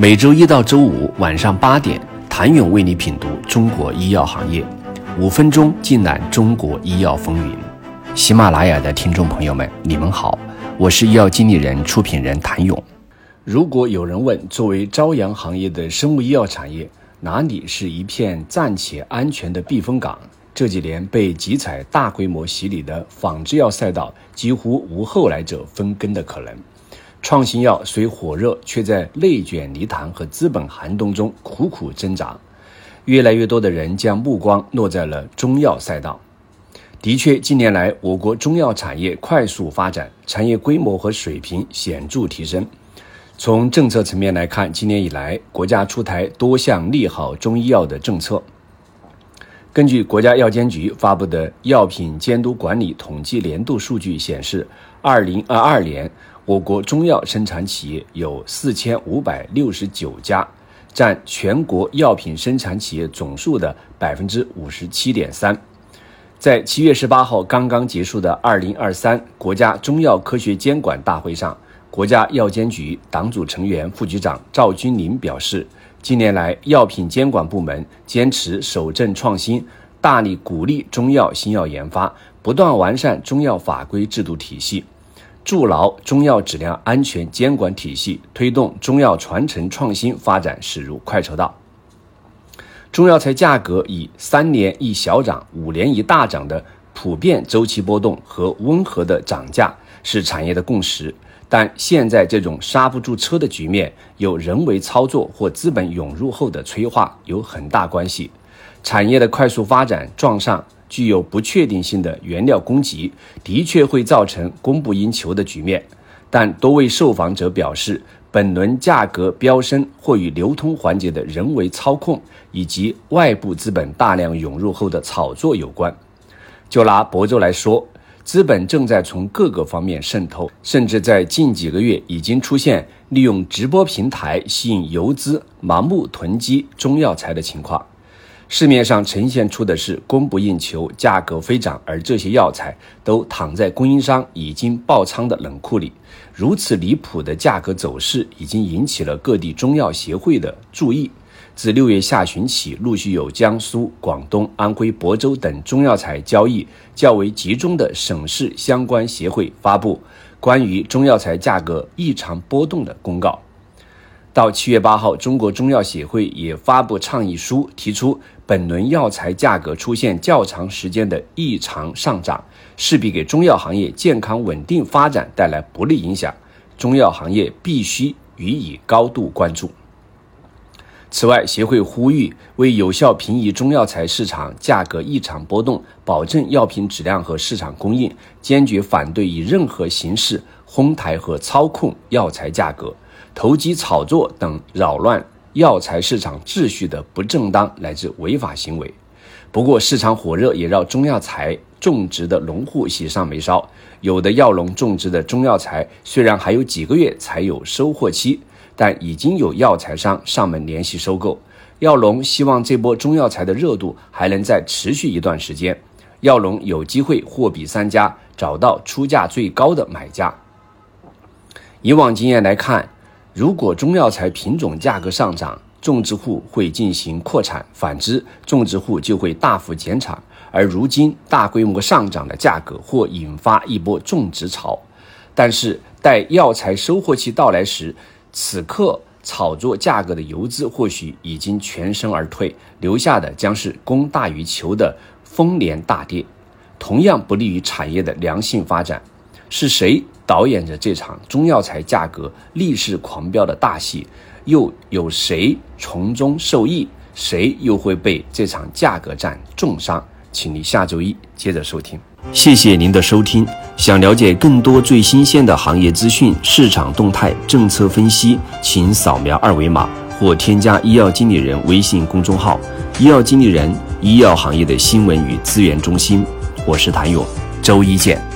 每周一到周五晚上八点，谭勇为你品读中国医药行业，五分钟尽览中国医药风云。喜马拉雅的听众朋友们，你们好，我是医药经理人、出品人谭勇。如果有人问，作为朝阳行业的生物医药产业，哪里是一片暂且安全的避风港？这几年被集采大规模洗礼的仿制药赛道，几乎无后来者分羹的可能。创新药虽火热，却在内卷泥潭和资本寒冬中苦苦挣扎。越来越多的人将目光落在了中药赛道。的确，近年来我国中药产业快速发展，产业规模和水平显著提升。从政策层面来看，今年以来，国家出台多项利好中医药的政策。根据国家药监局发布的药品监督管理统计年度数据显示，二零二二年。我国中药生产企业有四千五百六十九家，占全国药品生产企业总数的百分之五十七点三。在七月十八号刚刚结束的二零二三国家中药科学监管大会上，国家药监局党组成员、副局长赵军林表示，近年来药品监管部门坚持守正创新，大力鼓励中药新药研发，不断完善中药法规制度体系。筑牢中药质量安全监管体系，推动中药传承创新发展驶入快车道。中药材价格以三年一小涨、五年一大涨的普遍周期波动和温和的涨价是产业的共识，但现在这种刹不住车的局面，有人为操作或资本涌入后的催化有很大关系。产业的快速发展撞上。具有不确定性的原料供给的确会造成供不应求的局面，但多位受访者表示，本轮价格飙升或与流通环节的人为操控以及外部资本大量涌入后的炒作有关。就拿亳州来说，资本正在从各个方面渗透，甚至在近几个月已经出现利用直播平台吸引游资、盲目囤积中药材的情况。市面上呈现出的是供不应求、价格飞涨，而这些药材都躺在供应商已经爆仓的冷库里。如此离谱的价格走势，已经引起了各地中药协会的注意。自六月下旬起，陆续有江苏、广东、安徽亳州等中药材交易较为集中的省市相关协会发布关于中药材价格异常波动的公告。到七月八号，中国中药协会也发布倡议书，提出本轮药材价格出现较长时间的异常上涨，势必给中药行业健康稳定发展带来不利影响，中药行业必须予以高度关注。此外，协会呼吁为有效平抑中药材市场价格异常波动，保证药品质量和市场供应，坚决反对以任何形式哄抬和操控药材价格。投机炒作等扰乱药材市场秩序的不正当乃至违法行为。不过，市场火热也让中药材种植的农户喜上眉梢。有的药农种植的中药材虽然还有几个月才有收获期，但已经有药材商上门联系收购。药农希望这波中药材的热度还能再持续一段时间，药农有机会货比三家，找到出价最高的买家。以往经验来看。如果中药材品种价格上涨，种植户会进行扩产；反之，种植户就会大幅减产。而如今大规模上涨的价格或引发一波种植潮。但是，待药材收获期到来时，此刻炒作价格的游资或许已经全身而退，留下的将是供大于求的丰年大跌，同样不利于产业的良性发展。是谁导演着这场中药材价格逆势狂飙的大戏？又有谁从中受益？谁又会被这场价格战重伤？请你下周一接着收听。谢谢您的收听。想了解更多最新鲜的行业资讯、市场动态、政策分析，请扫描二维码或添加医药经理人微信公众号“医药经理人”——医药行业的新闻与资源中心。我是谭勇，周一见。